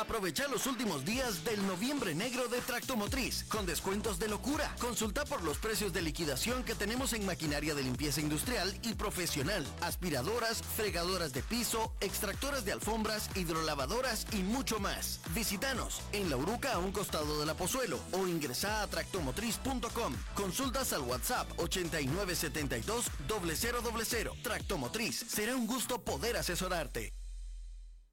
Aprovecha los últimos días del noviembre negro de Tractomotriz con descuentos de locura. Consulta por los precios de liquidación que tenemos en maquinaria de limpieza industrial y profesional, aspiradoras, fregadoras de piso, extractoras de alfombras, hidrolavadoras y mucho más. Visítanos en La Uruca a un costado de la Pozuelo o ingresa a tractomotriz.com. Consultas al WhatsApp 8972 0000. Tractomotriz. Será un gusto poder asesorarte.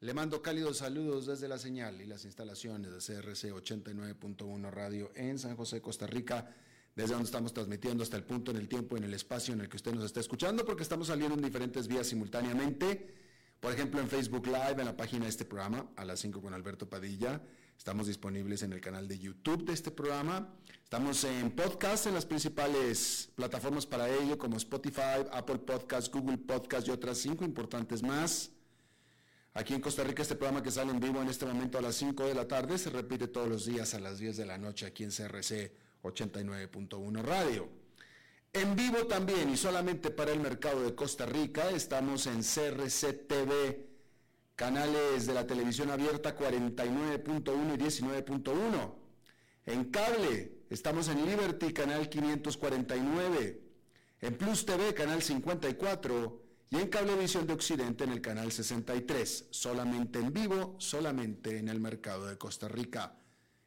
le mando cálidos saludos desde la señal y las instalaciones de CRC 89.1 Radio en San José, Costa Rica, desde donde estamos transmitiendo hasta el punto en el tiempo, en el espacio en el que usted nos está escuchando, porque estamos saliendo en diferentes vías simultáneamente. Por ejemplo, en Facebook Live, en la página de este programa, a las 5 con Alberto Padilla. Estamos disponibles en el canal de YouTube de este programa. Estamos en podcast en las principales plataformas para ello, como Spotify, Apple Podcast, Google Podcast y otras cinco importantes más. Aquí en Costa Rica este programa que sale en vivo en este momento a las 5 de la tarde se repite todos los días a las 10 de la noche aquí en CRC 89.1 Radio. En vivo también y solamente para el mercado de Costa Rica estamos en CRC TV, canales de la televisión abierta 49.1 y 19.1. En cable estamos en Liberty, canal 549. En Plus TV, canal 54 y en Cablevisión de Occidente en el canal 63, solamente en vivo, solamente en el mercado de Costa Rica.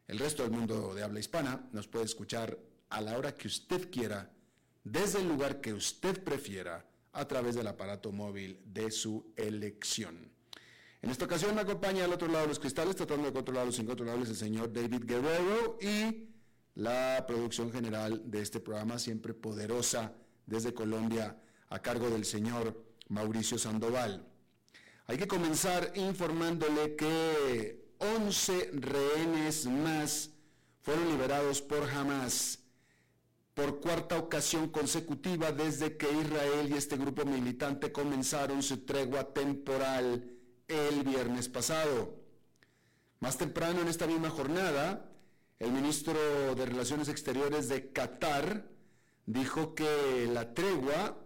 El resto del mundo de habla hispana nos puede escuchar a la hora que usted quiera, desde el lugar que usted prefiera, a través del aparato móvil de su elección. En esta ocasión me acompaña al otro lado de los cristales, tratando de controlar los incontrolables, el señor David Guerrero y la producción general de este programa, siempre poderosa desde Colombia, a cargo del señor Mauricio Sandoval. Hay que comenzar informándole que 11 rehenes más fueron liberados por Hamas por cuarta ocasión consecutiva desde que Israel y este grupo militante comenzaron su tregua temporal el viernes pasado. Más temprano en esta misma jornada, el ministro de Relaciones Exteriores de Qatar dijo que la tregua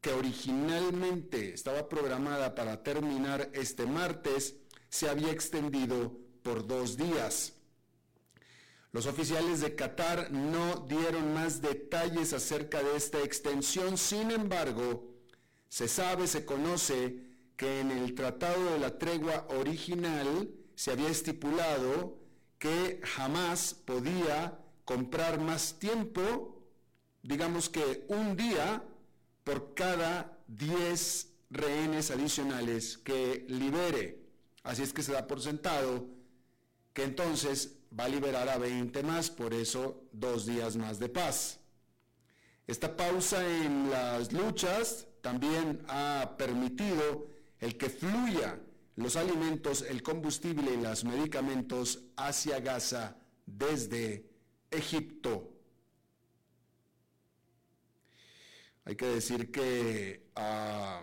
que originalmente estaba programada para terminar este martes, se había extendido por dos días. Los oficiales de Qatar no dieron más detalles acerca de esta extensión, sin embargo, se sabe, se conoce que en el tratado de la tregua original se había estipulado que jamás podía comprar más tiempo, digamos que un día, por cada 10 rehenes adicionales que libere. Así es que se da por sentado que entonces va a liberar a 20 más, por eso dos días más de paz. Esta pausa en las luchas también ha permitido el que fluya los alimentos, el combustible y los medicamentos hacia Gaza desde Egipto. Hay que decir que ah,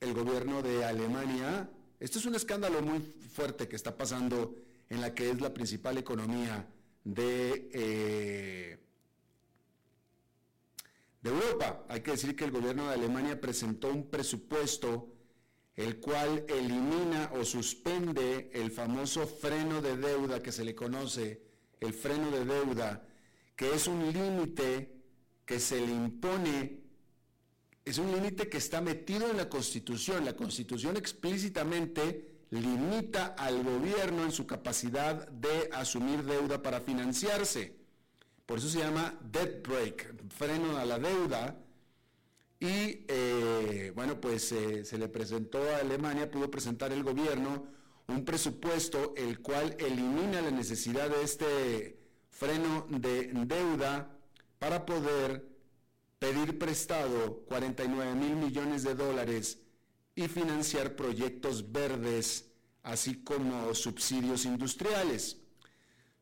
el gobierno de Alemania, esto es un escándalo muy fuerte que está pasando en la que es la principal economía de, eh, de Europa. Hay que decir que el gobierno de Alemania presentó un presupuesto el cual elimina o suspende el famoso freno de deuda que se le conoce, el freno de deuda que es un límite que se le impone, es un límite que está metido en la Constitución. La Constitución explícitamente limita al gobierno en su capacidad de asumir deuda para financiarse. Por eso se llama debt break, freno a la deuda, y eh, bueno, pues eh, se le presentó a Alemania, pudo presentar el gobierno un presupuesto el cual elimina la necesidad de este freno de deuda para poder pedir prestado 49 mil millones de dólares y financiar proyectos verdes, así como subsidios industriales.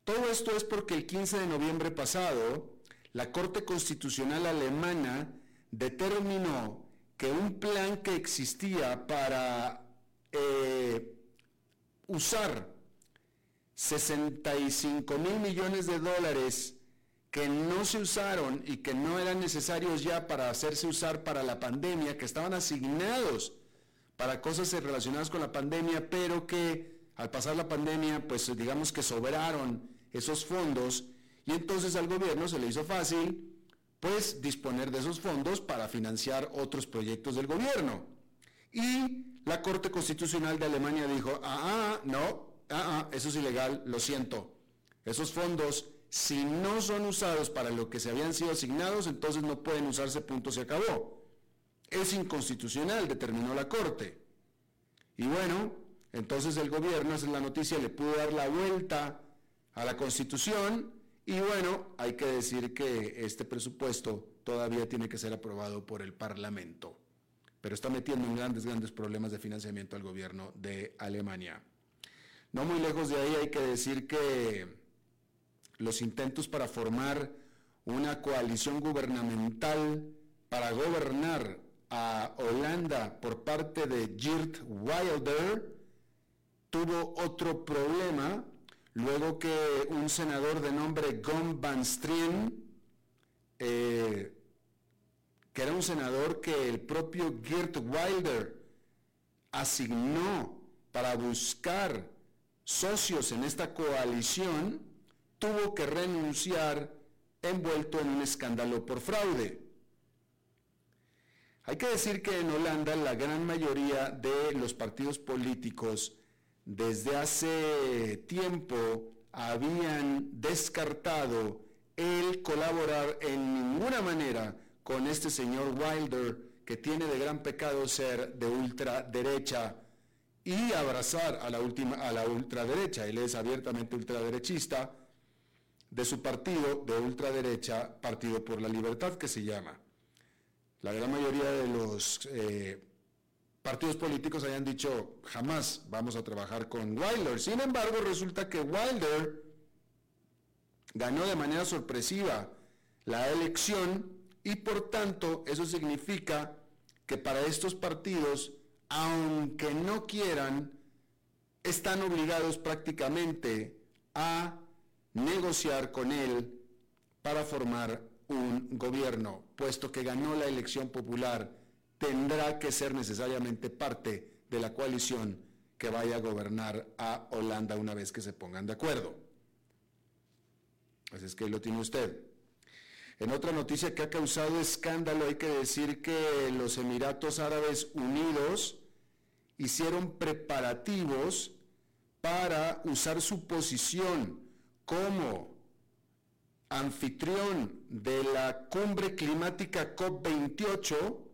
Todo esto es porque el 15 de noviembre pasado, la Corte Constitucional Alemana determinó que un plan que existía para eh, usar 65 mil millones de dólares que no se usaron y que no eran necesarios ya para hacerse usar para la pandemia, que estaban asignados para cosas relacionadas con la pandemia, pero que al pasar la pandemia, pues digamos que sobraron esos fondos y entonces al gobierno se le hizo fácil pues disponer de esos fondos para financiar otros proyectos del gobierno. Y la Corte Constitucional de Alemania dijo, ah, ah no, ah, ah, eso es ilegal, lo siento. Esos fondos, si no son usados para lo que se habían sido asignados, entonces no pueden usarse, punto, se acabó. Es inconstitucional, determinó la Corte. Y bueno, entonces el gobierno, esa es la noticia, le pudo dar la vuelta a la Constitución y bueno, hay que decir que este presupuesto todavía tiene que ser aprobado por el Parlamento, pero está metiendo en grandes, grandes problemas de financiamiento al gobierno de Alemania. No muy lejos de ahí hay que decir que los intentos para formar una coalición gubernamental para gobernar a Holanda por parte de Geert Wilder tuvo otro problema luego que un senador de nombre Gon Van Strien, eh, que era un senador que el propio Geert Wilder asignó para buscar socios en esta coalición, tuvo que renunciar envuelto en un escándalo por fraude. Hay que decir que en Holanda la gran mayoría de los partidos políticos desde hace tiempo habían descartado el colaborar en ninguna manera con este señor Wilder, que tiene de gran pecado ser de ultraderecha y abrazar a la, última, a la ultraderecha. Él es abiertamente ultraderechista de su partido de ultraderecha, Partido por la Libertad, que se llama. La gran mayoría de los eh, partidos políticos hayan dicho jamás vamos a trabajar con Wilder. Sin embargo, resulta que Wilder ganó de manera sorpresiva la elección y por tanto eso significa que para estos partidos, aunque no quieran, están obligados prácticamente a negociar con él para formar un gobierno, puesto que ganó la elección popular tendrá que ser necesariamente parte de la coalición que vaya a gobernar a Holanda una vez que se pongan de acuerdo. Así es que lo tiene usted. En otra noticia que ha causado escándalo, hay que decir que los Emiratos Árabes Unidos hicieron preparativos para usar su posición como anfitrión de la cumbre climática COP28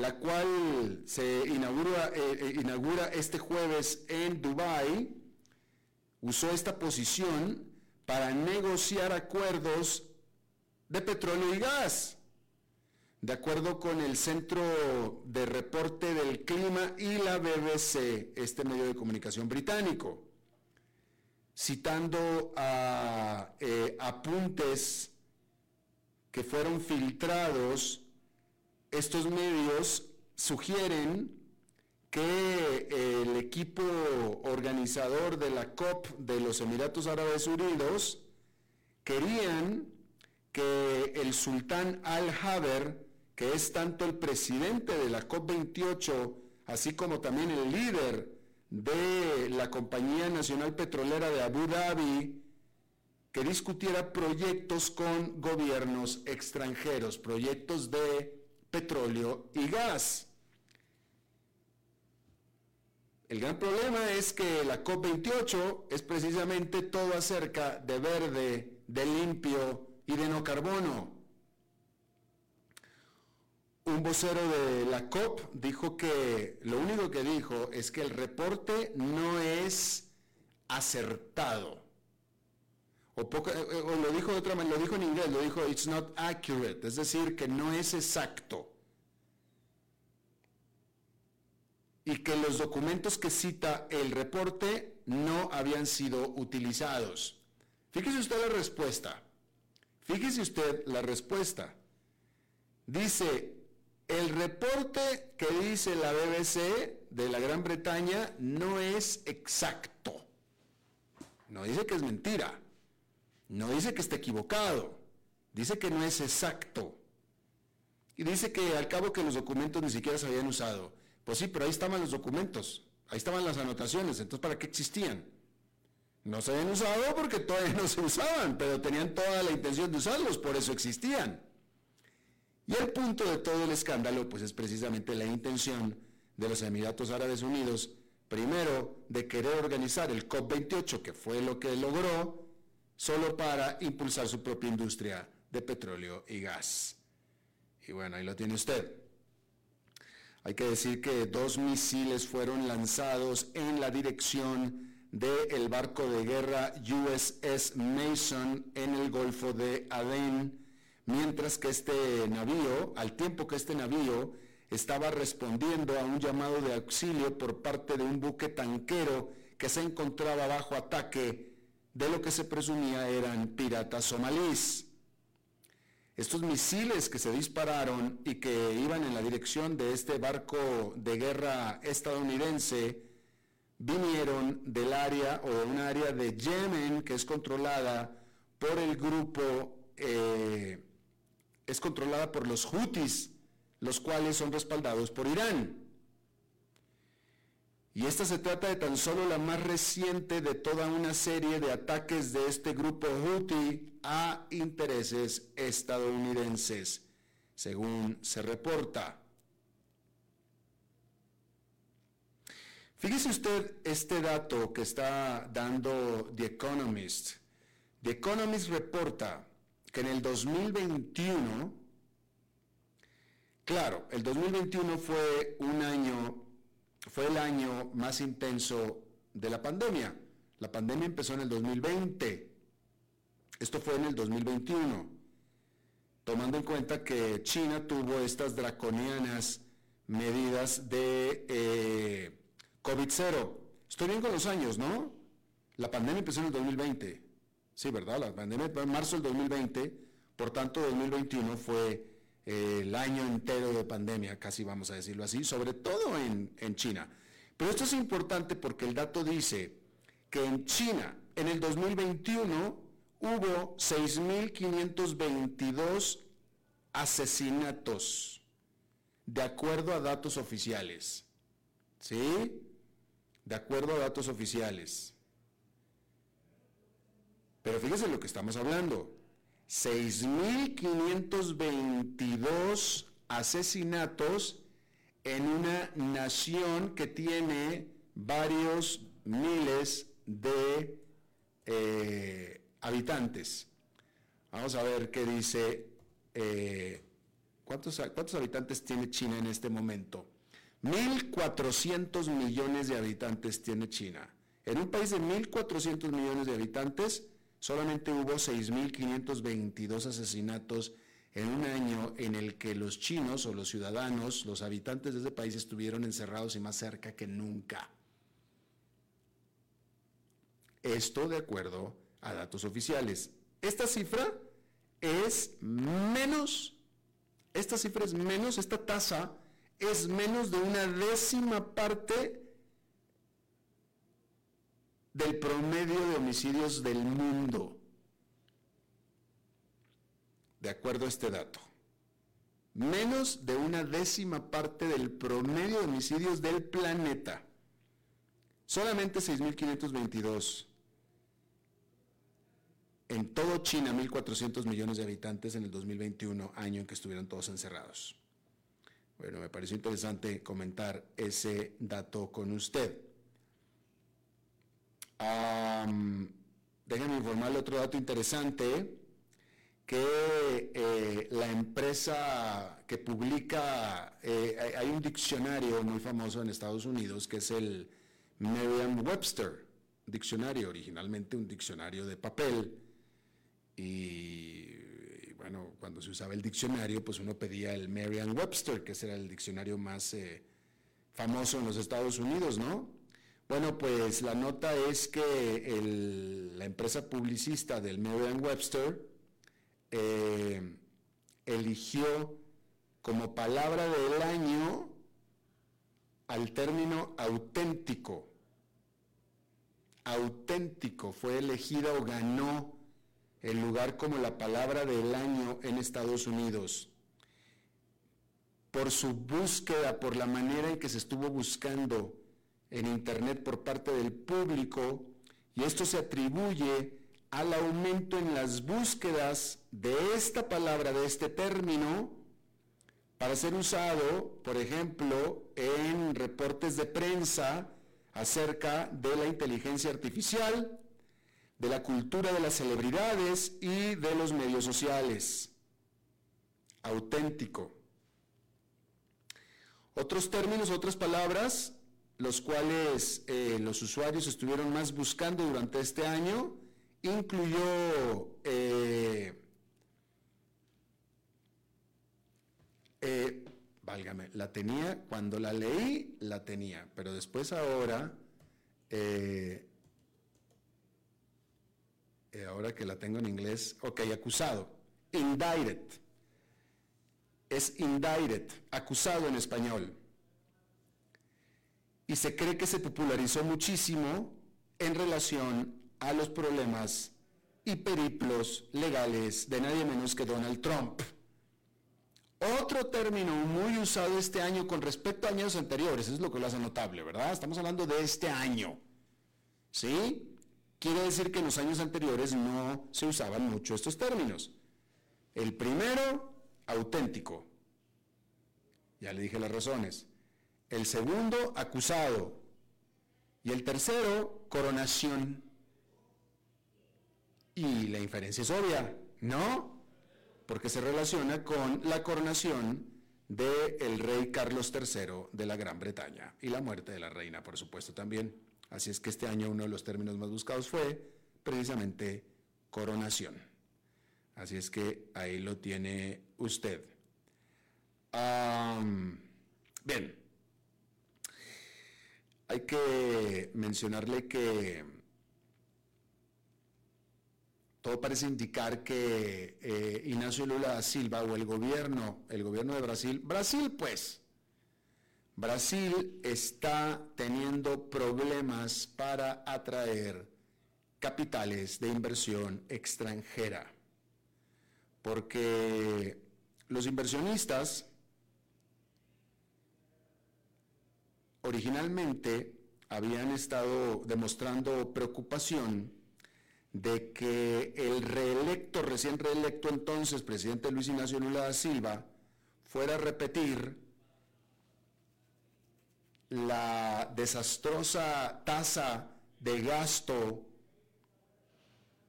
la cual se inaugura, eh, eh, inaugura este jueves en Dubái, usó esta posición para negociar acuerdos de petróleo y gas. De acuerdo con el Centro de Reporte del Clima y la BBC, este medio de comunicación británico, citando eh, apuntes que fueron filtrados estos medios sugieren que el equipo organizador de la COP de los Emiratos Árabes Unidos querían que el sultán Al-Haber, que es tanto el presidente de la COP28, así como también el líder de la Compañía Nacional Petrolera de Abu Dhabi, que discutiera proyectos con gobiernos extranjeros, proyectos de petróleo y gas. El gran problema es que la COP28 es precisamente todo acerca de verde, de limpio y de no carbono. Un vocero de la COP dijo que lo único que dijo es que el reporte no es acertado. O, eh, lo dijo de otra manera, lo dijo en inglés, lo dijo it's not accurate, es decir, que no es exacto. Y que los documentos que cita el reporte no habían sido utilizados. Fíjese usted la respuesta. Fíjese usted la respuesta. Dice, el reporte que dice la BBC de la Gran Bretaña no es exacto. No dice que es mentira. No dice que esté equivocado. Dice que no es exacto. Y dice que al cabo que los documentos ni siquiera se habían usado. Pues sí, pero ahí estaban los documentos. Ahí estaban las anotaciones. Entonces, ¿para qué existían? No se habían usado porque todavía no se usaban, pero tenían toda la intención de usarlos, por eso existían. Y el punto de todo el escándalo, pues es precisamente la intención de los Emiratos Árabes Unidos, primero, de querer organizar el COP28, que fue lo que logró, solo para impulsar su propia industria de petróleo y gas. Y bueno, ahí lo tiene usted. Hay que decir que dos misiles fueron lanzados en la dirección del barco de guerra USS Mason en el Golfo de Adén mientras que este navío, al tiempo que este navío estaba respondiendo a un llamado de auxilio por parte de un buque tanquero que se encontraba bajo ataque de lo que se presumía eran piratas somalíes. Estos misiles que se dispararon y que iban en la dirección de este barco de guerra estadounidense vinieron del área o de un área de Yemen que es controlada por el grupo eh, es controlada por los Houthis, los cuales son respaldados por Irán. Y esta se trata de tan solo la más reciente de toda una serie de ataques de este grupo Houthi a intereses estadounidenses, según se reporta. Fíjese usted este dato que está dando The Economist. The Economist reporta que en el 2021, claro, el 2021 fue un año, fue el año más intenso de la pandemia. La pandemia empezó en el 2020. Esto fue en el 2021. Tomando en cuenta que China tuvo estas draconianas medidas de eh, COVID-0. Estoy bien con los años, ¿no? La pandemia empezó en el 2020. Sí, ¿verdad? La pandemia en marzo del 2020, por tanto 2021 fue eh, el año entero de pandemia, casi vamos a decirlo así, sobre todo en, en China. Pero esto es importante porque el dato dice que en China, en el 2021, hubo 6.522 asesinatos, de acuerdo a datos oficiales. ¿Sí? De acuerdo a datos oficiales. Pero fíjese lo que estamos hablando. 6.522 asesinatos en una nación que tiene varios miles de eh, habitantes. Vamos a ver qué dice. Eh, ¿cuántos, ¿Cuántos habitantes tiene China en este momento? 1.400 millones de habitantes tiene China. En un país de 1.400 millones de habitantes, solamente hubo 6.522 asesinatos en un año en el que los chinos o los ciudadanos, los habitantes de ese país estuvieron encerrados y más cerca que nunca. Esto de acuerdo a datos oficiales. Esta cifra es menos, esta cifra es menos, esta tasa es menos de una décima parte del promedio de homicidios del mundo, de acuerdo a este dato. Menos de una décima parte del promedio de homicidios del planeta. Solamente 6.522. En todo China, 1.400 millones de habitantes en el 2021, año en que estuvieron todos encerrados. Bueno, me pareció interesante comentar ese dato con usted. Déjenme informarle otro dato interesante, que eh, la empresa que publica, eh, hay un diccionario muy famoso en Estados Unidos que es el Merriam-Webster, diccionario, originalmente un diccionario de papel. Y, bueno, cuando se usaba el diccionario, pues uno pedía el Merriam-Webster, que era el diccionario más eh, famoso en los Estados Unidos, ¿no? Bueno, pues la nota es que la empresa publicista del Merriam-Webster eh, eligió como palabra del año al término auténtico. Auténtico fue elegida o ganó el lugar como la palabra del año en Estados Unidos por su búsqueda, por la manera en que se estuvo buscando en Internet por parte del público, y esto se atribuye al aumento en las búsquedas de esta palabra, de este término, para ser usado, por ejemplo, en reportes de prensa acerca de la inteligencia artificial, de la cultura de las celebridades y de los medios sociales. Auténtico. Otros términos, otras palabras, los cuales eh, los usuarios estuvieron más buscando durante este año, incluyó eh, eh, válgame, la tenía, cuando la leí, la tenía, pero después ahora, ahora que la tengo en inglés, ok, acusado, indicted, es indicted, acusado en español. Y se cree que se popularizó muchísimo en relación a los problemas y periplos legales de nadie menos que Donald Trump. Otro término muy usado este año con respecto a años anteriores, es lo que lo hace notable, ¿verdad? Estamos hablando de este año. ¿Sí? Quiere decir que en los años anteriores no se usaban mucho estos términos. El primero, auténtico. Ya le dije las razones. El segundo, acusado. Y el tercero, coronación. Y la inferencia es obvia, ¿no? Porque se relaciona con la coronación del rey Carlos III de la Gran Bretaña y la muerte de la reina, por supuesto, también. Así es que este año uno de los términos más buscados fue precisamente coronación. Así es que ahí lo tiene usted. bien, hay que mencionarle que todo parece indicar que eh, Ignacio Lula da Silva o el gobierno, el gobierno de Brasil, Brasil pues, Brasil está teniendo problemas para atraer capitales de inversión extranjera, porque los inversionistas originalmente habían estado demostrando preocupación de que el reelecto, recién reelecto entonces, presidente Luis Ignacio Lula da Silva, fuera a repetir la desastrosa tasa de gasto,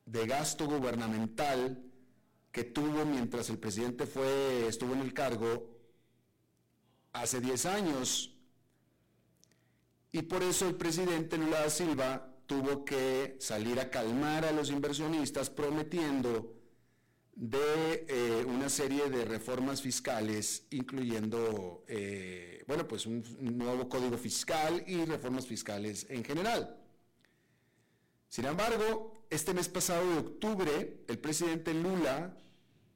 de gasto gubernamental que tuvo mientras el presidente fue, estuvo en el cargo hace 10 años. Y por eso el presidente Lula da Silva tuvo que salir a calmar a los inversionistas prometiendo de eh, una serie de reformas fiscales, incluyendo, eh, bueno, pues un, nuevo código fiscal y reformas fiscales en general. Sin embargo, este mes pasado de octubre, el presidente Lula,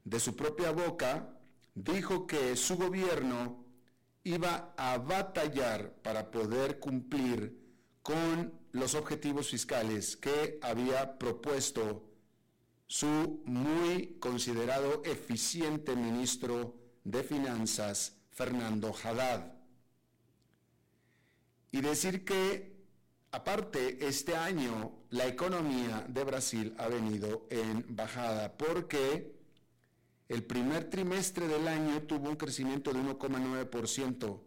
de su propia boca, dijo que su gobierno iba a batallar para poder cumplir con los objetivos fiscales que había propuesto su muy considerado eficiente ministro de Finanzas, Fernando Haddad. Y decir que, aparte, este año la economía de Brasil ha venido en bajada porque el primer trimestre del año tuvo un crecimiento de 1,9%.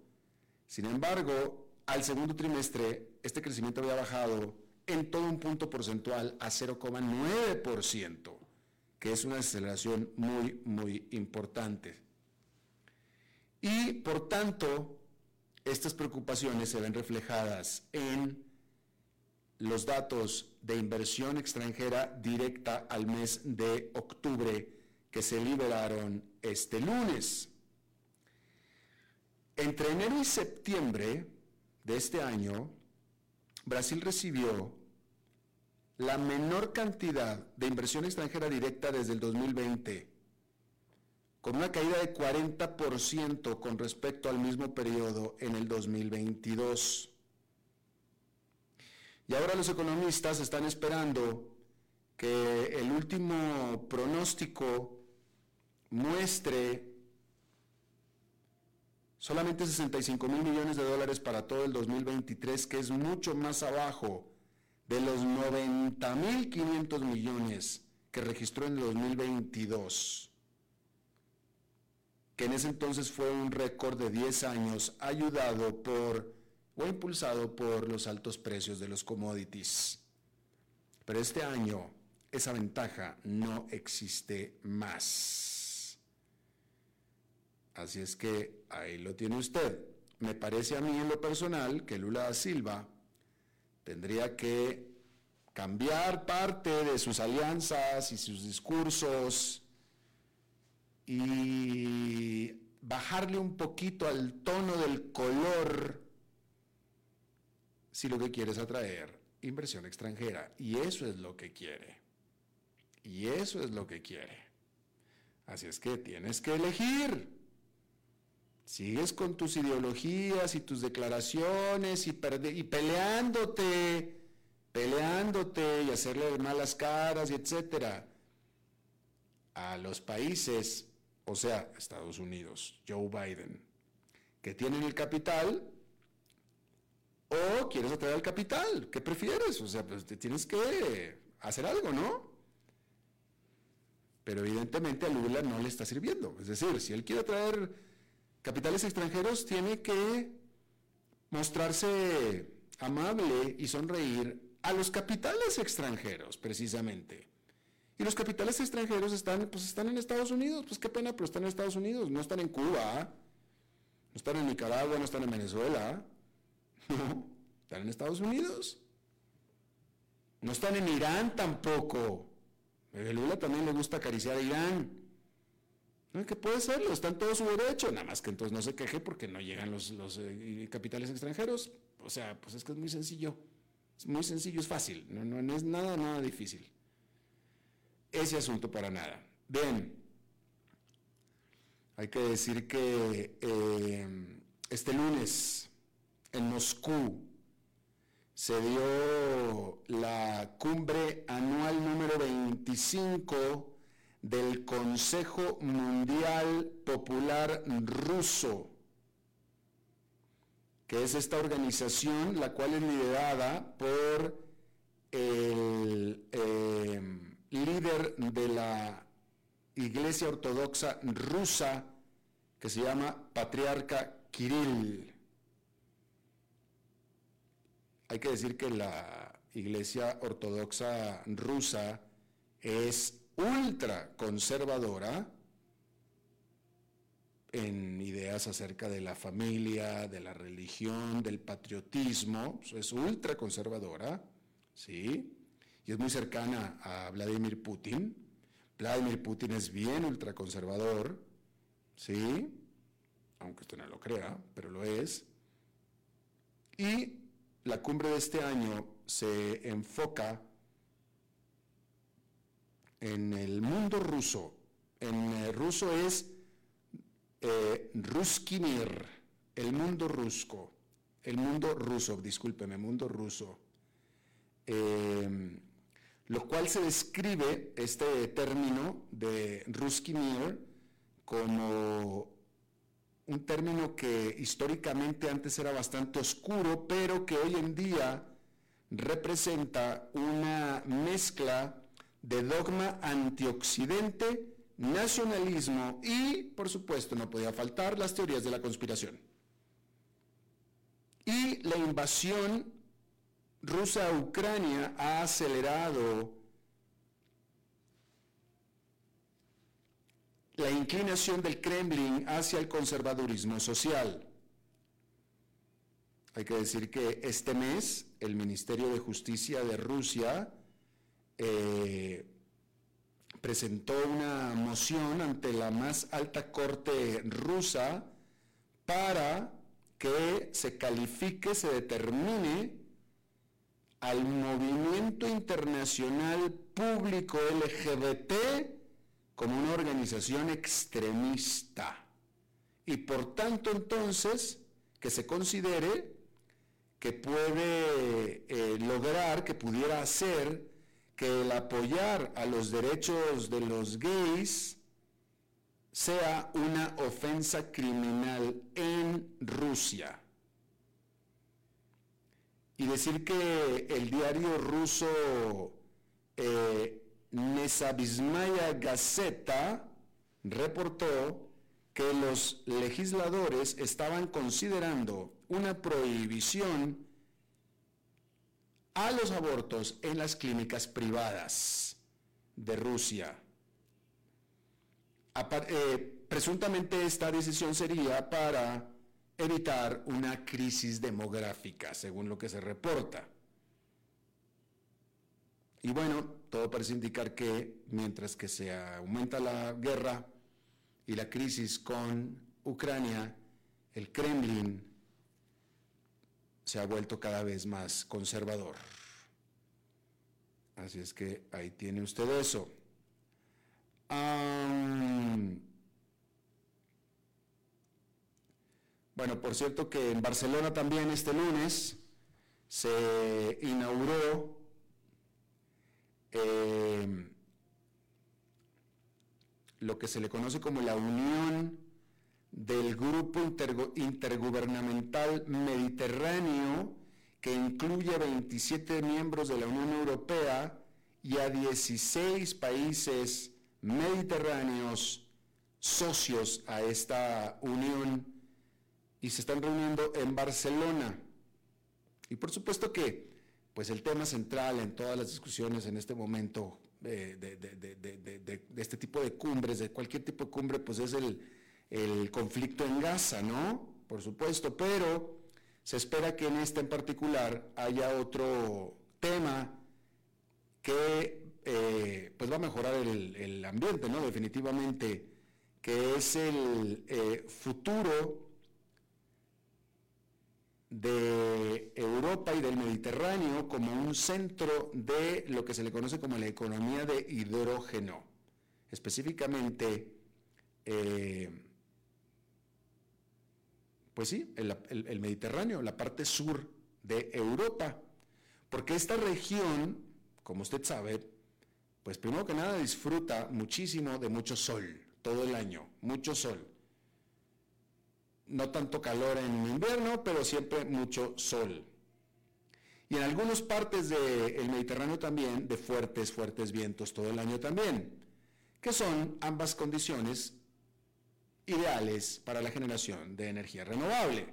Sin embargo, al segundo trimestre, este crecimiento había bajado en todo un punto porcentual a 0,9%, que es una aceleración muy, muy importante. Y por tanto, estas preocupaciones se ven reflejadas en los datos de inversión extranjera directa al mes de octubre que se liberaron este lunes. Entre enero y septiembre de este año, Brasil recibió la menor cantidad de inversión extranjera directa desde el 2020, con una caída de 40% con respecto al mismo periodo en el 2022. Y ahora los economistas están esperando que el último pronóstico muestre solamente 65 mil millones de dólares para todo el 2023, que es mucho más abajo de los 90 mil 500 millones que registró en el 2022, que en ese entonces fue un récord de 10 años ayudado por o impulsado por los altos precios de los commodities. Pero este año esa ventaja no existe más. Así es que ahí lo tiene usted. Me parece a mí en lo personal que Lula da Silva tendría que cambiar parte de sus alianzas y sus discursos y bajarle un poquito al tono del color si lo que quiere es atraer inversión extranjera. Y eso es lo que quiere. Y eso es lo que quiere. Así es que tienes que elegir. Sigues con tus ideologías y tus declaraciones y, peleándote, peleándote y hacerle malas caras y etcétera a los países, o sea, Estados Unidos, Joe Biden, que tienen el capital, o quieres atraer al capital, ¿qué prefieres? O sea, pues tienes que hacer algo, ¿no? Pero evidentemente a Lula no le está sirviendo. Es decir, si él quiere atraer capitales extranjeros tiene que mostrarse amable y sonreír a los capitales extranjeros, precisamente. Y los capitales extranjeros están, pues están en Estados Unidos, pues qué pena, pero están en Estados Unidos, no están en Cuba, no están en Nicaragua, no están en Venezuela, no, están en Estados Unidos. No están en Irán tampoco. A Lula también le gusta acariciar a Irán. No, que puede serlo, está en todo su derecho, nada más que entonces no se queje porque no llegan los, eh, capitales extranjeros. O sea, pues es que es muy sencillo. Es muy sencillo, es fácil, no, no, es nada, nada difícil. Ese asunto para nada. Bien, hay que decir que eh, este lunes en Moscú se dio la cumbre anual número 25 del Consejo Mundial Popular Ruso, que es esta organización la cual es liderada por el eh, líder de la Iglesia Ortodoxa rusa, que se llama Patriarca Kirill. Hay que decir que la Iglesia Ortodoxa rusa es ultra conservadora en ideas acerca de la familia, de la religión, del patriotismo, es ultra conservadora, ¿sí? Y es muy cercana a Vladimir Putin. Vladimir Putin es bien ultraconservador, ¿sí? Aunque usted no lo crea, pero lo es. Y la cumbre de este año se enfoca en el mundo ruso, en eh, ruso es eh, Ruskimir, el mundo rusco, el mundo ruso, discúlpeme, mundo ruso, em, lo cual se describe este término de Ruskimir como un término que históricamente antes era bastante oscuro, pero que hoy en día representa una mezcla de dogma antioccidente, nacionalismo y, por supuesto, no podía faltar las teorías de la conspiración. Y la invasión rusa a Ucrania ha acelerado la inclinación del Kremlin hacia el conservadurismo social. Hay que decir que este mes el Ministerio de Justicia de Rusia eh, presentó una moción ante la más alta corte rusa para que se califique, se determine al movimiento internacional público LGBT como una organización extremista. Y por tanto entonces que se considere que puede eh, lograr, que pudiera hacer que el apoyar a los derechos de los gays sea una ofensa criminal en Rusia. Y decir que el diario ruso eh, Gazeta reportó que los legisladores estaban considerando una prohibición a los abortos en las clínicas privadas de Rusia. Eh, presuntamente esta decisión sería para evitar una crisis demográfica, según lo que se reporta. Y bueno, todo parece indicar que mientras que se aumenta la guerra y la crisis con Ucrania, el Kremlin se ha vuelto cada vez más conservador. Así es que ahí tiene usted eso. bueno, por cierto que en Barcelona también este lunes se inauguró eh, lo que se le conoce como la Unión del Grupo Intergubernamental Mediterráneo, que incluye a 27 miembros de la Unión Europea y a 16 países mediterráneos socios a esta unión y se están reuniendo en Barcelona. Y por supuesto que pues el tema central en todas las discusiones en este momento eh, de, de, este tipo de cumbres, de cualquier tipo de cumbre, pues es el, el conflicto en Gaza, ¿no? Por supuesto, pero se espera que en este en particular haya otro tema que eh, pues va a mejorar el, ambiente, ¿no? Definitivamente, que es el eh, futuro de Europa y del Mediterráneo como un centro de lo que se le conoce como la economía de hidrógeno. Específicamente, eh, pues sí, el, Mediterráneo, la parte sur de Europa. Porque esta región, como usted sabe, pues primero que nada disfruta muchísimo de mucho sol, todo el año, mucho sol. No tanto calor en invierno, pero siempre mucho sol. Y en algunas partes del Mediterráneo también de fuertes, fuertes vientos todo el año también, que son ambas condiciones ideales para la generación de energía renovable.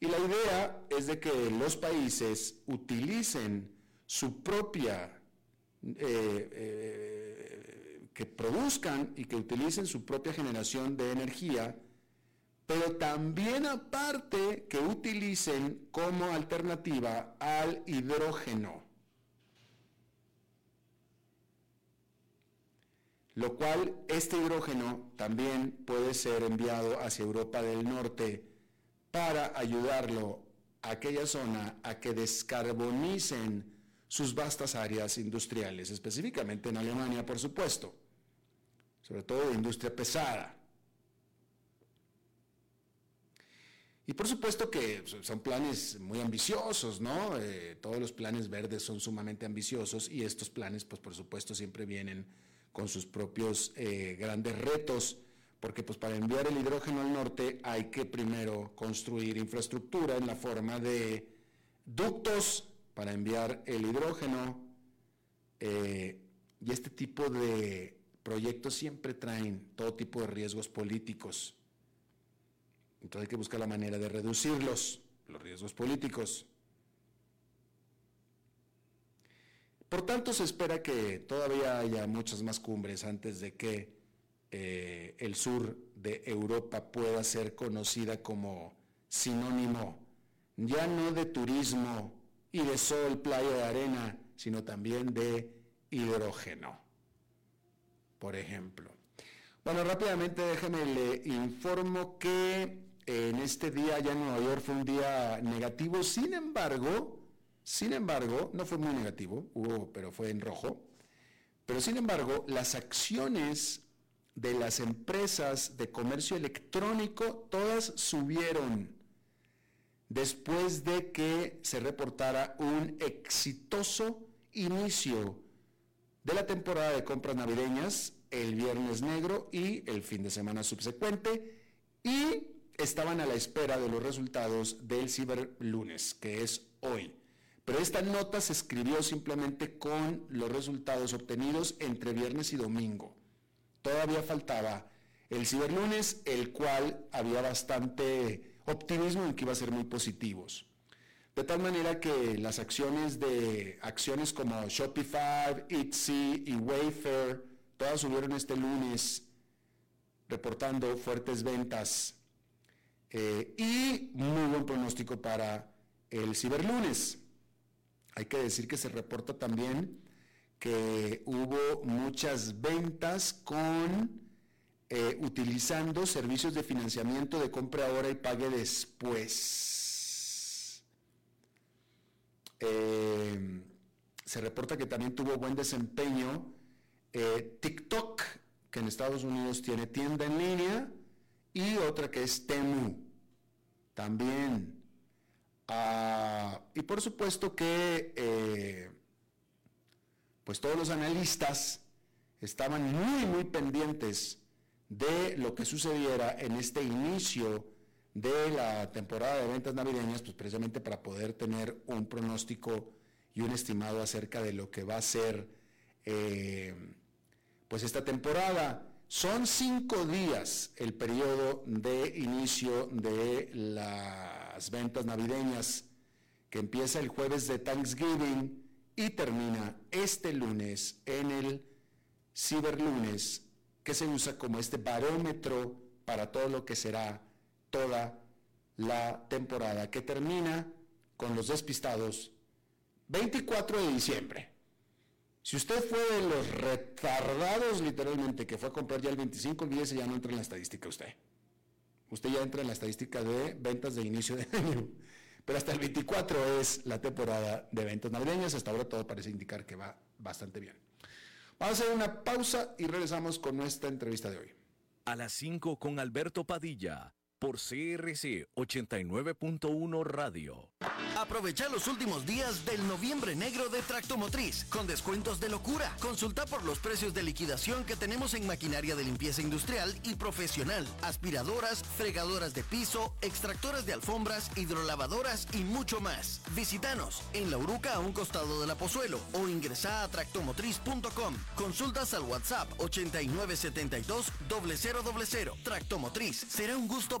Y la idea es de que los países utilicen su propia, eh, eh, que produzcan y que utilicen su propia generación de energía, pero también aparte que utilicen como alternativa al hidrógeno. Lo cual este hidrógeno también puede ser enviado hacia Europa del Norte para ayudarlo a aquella zona a que descarbonicen sus vastas áreas industriales, específicamente en Alemania, por supuesto, sobre todo de industria pesada. Y por supuesto que son planes muy ambiciosos, ¿no? Eh, todos los planes verdes son sumamente ambiciosos y estos planes, pues por supuesto, siempre vienen con sus propios eh, grandes retos, porque pues para enviar el hidrógeno al norte hay que primero construir infraestructura en la forma de ductos para enviar el hidrógeno, eh, y este tipo de proyectos siempre traen todo tipo de riesgos políticos. Entonces hay que buscar la manera de reducirlos, los riesgos políticos. Por tanto, se espera que todavía haya muchas más cumbres antes de que eh, el sur de Europa pueda ser conocida como sinónimo ya no de turismo y de sol, playa de arena, sino también de hidrógeno, por ejemplo. Bueno, rápidamente déjeme le informo que en este día ya en Nueva York fue un día negativo, sin embargo, sin embargo, no fue muy negativo, hubo, pero fue en rojo, pero sin embargo, las acciones de las empresas de comercio electrónico todas subieron después de que se reportara un exitoso inicio de la temporada de compras navideñas el viernes negro y el fin de semana subsecuente y estaban a la espera de los resultados del ciberlunes, que es hoy. Pero esta nota se escribió simplemente con los resultados obtenidos entre viernes y domingo. Todavía faltaba el ciberlunes, el cual había bastante optimismo en que iba a ser muy positivos. De tal manera que las acciones de acciones como Shopify, Etsy y Wayfair, todas subieron este lunes reportando fuertes ventas eh, y muy buen pronóstico para el ciberlunes. Hay que decir que se reporta también que hubo muchas ventas con eh, utilizando servicios de financiamiento de compra ahora y pague después. Eh, se reporta que también tuvo buen desempeño eh, TikTok, que en Estados Unidos tiene tienda en línea, y otra que es Temu, también. Ah, y por supuesto que pues todos los analistas estaban muy, muy pendientes de lo que sucediera en este inicio de la temporada de ventas navideñas, pues precisamente para poder tener un pronóstico y un estimado acerca de lo que va a ser eh, pues esta temporada. Son cinco días el periodo de inicio de las ventas navideñas, que empieza el jueves de Thanksgiving y termina este lunes en el ciberlunes que se usa como este barómetro para todo lo que será toda la temporada que termina con los despistados 24 de diciembre. Si usted fue de los retardados literalmente que fue a comprar ya el 25, olvídese, ya no entra en la estadística usted. Usted ya entra en la estadística de ventas de inicio de año. Pero hasta el 24 es la temporada de ventas navideñas. Hasta ahora todo parece indicar que va bastante bien. Vamos a hacer una pausa y regresamos con nuestra entrevista de hoy. A las 5 con Alberto Padilla por CRC 89.1 Radio. Aprovecha los últimos días del noviembre negro de Tractomotriz con descuentos de locura. Consulta por los precios de liquidación que tenemos en maquinaria de limpieza industrial y profesional, aspiradoras, fregadoras de piso, extractoras de alfombras, hidrolavadoras y mucho más. Visítanos en La Uruca a un costado de la Pozuelo o ingresa a tractomotriz.com. Consultas al WhatsApp 8972 0000. Tractomotriz, será un gusto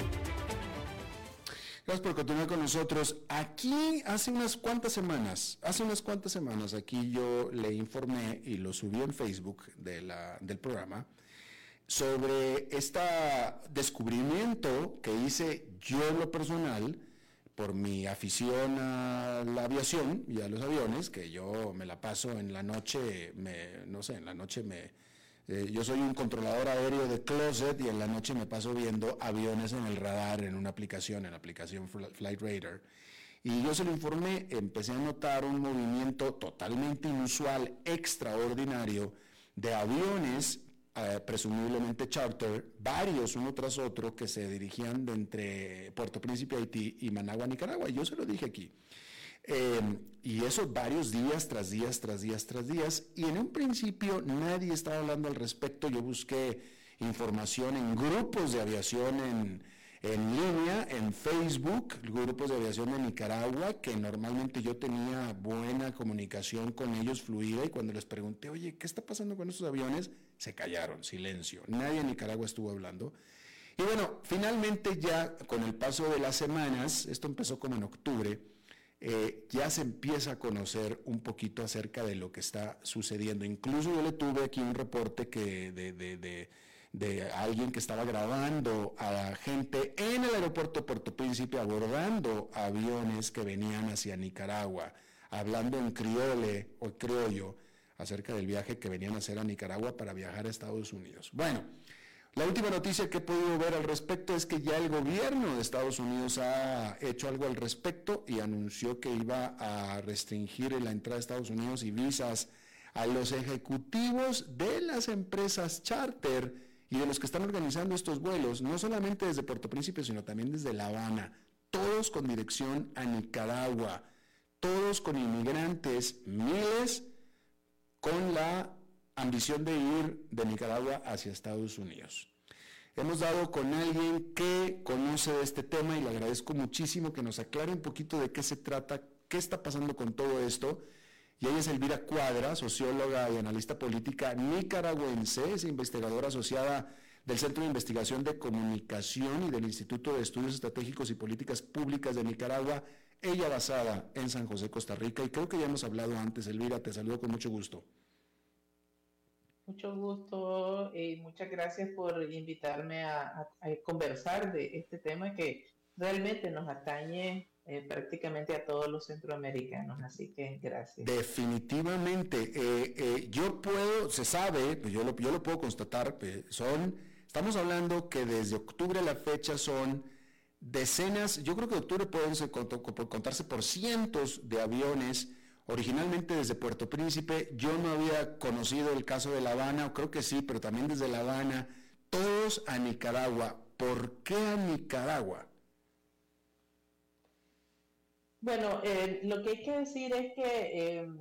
Gracias por continuar con nosotros. Aquí hace unas cuantas semanas, hace unas cuantas semanas, aquí yo le informé y lo subí en Facebook del programa sobre este descubrimiento que hice yo en lo personal por mi afición a la aviación y a los aviones, que yo me la paso en la noche, me, no sé, en la noche me, Eh, yo soy un controlador aéreo de closet y en la noche me paso viendo aviones en el radar en una aplicación, en la aplicación Flight Radar. Y yo se lo informé, empecé a notar un movimiento totalmente inusual, extraordinario, de aviones, eh, presumiblemente charter, varios uno tras otro, que se dirigían de entre Puerto Príncipe, Haití y Managua, Nicaragua. Yo se lo dije aquí. Em, y eso varios días tras días, tras días, tras días. Y en un principio nadie estaba hablando al respecto. Yo busqué información en grupos de aviación en, en línea, en Facebook, grupos de aviación de Nicaragua, que normalmente yo tenía buena comunicación con ellos, fluida, y cuando les pregunté, oye, ¿qué está pasando con estos aviones? Se callaron, silencio. Nadie en Nicaragua estuvo hablando. Y bueno, finalmente ya con el paso de las semanas, esto empezó como en octubre, eh, ya se empieza a conocer un poquito acerca de lo que está sucediendo. Incluso yo le tuve aquí un reporte que de, alguien que estaba grabando a gente en el aeropuerto de Puerto Príncipe abordando aviones que venían hacia Nicaragua, hablando en criole o criollo acerca del viaje que venían a hacer a Nicaragua para viajar a Estados Unidos. Bueno, la última noticia que he podido ver al respecto es que ya el gobierno de Estados Unidos ha hecho algo al respecto y anunció que iba a restringir la entrada de Estados Unidos y visas a los ejecutivos de las empresas charter y de los que están organizando estos vuelos, no solamente desde Puerto Príncipe, sino también desde La Habana, todos con dirección a Nicaragua, todos con inmigrantes, miles, con la ambición de ir de Nicaragua hacia Estados Unidos. Hemos dado con alguien que conoce de este tema y le agradezco muchísimo que nos aclare un poquito de qué se trata, qué está pasando con todo esto. Y ella es Elvira Cuadra, socióloga y analista política nicaragüense, es investigadora asociada del Centro de Investigación de Comunicación y del Instituto de Estudios Estratégicos y Políticas Públicas de Nicaragua, ella basada en San José, Costa Rica. Y creo que ya hemos hablado antes, Elvira, te saludo con mucho gusto. Mucho gusto y muchas gracias por invitarme a, conversar de este tema que realmente nos atañe eh, prácticamente a todos los centroamericanos, así que gracias. Definitivamente, eh, eh, yo puedo, se sabe, pues yo lo, yo lo puedo constatar, son, estamos hablando que desde octubre a la fecha son decenas, yo creo que octubre pueden contarse por cientos de aviones originalmente desde Puerto Príncipe, yo no había conocido el caso de La Habana, o creo que sí, pero también desde La Habana, todos a Nicaragua. ¿Por qué a Nicaragua? Bueno, eh, lo que hay que decir es que em,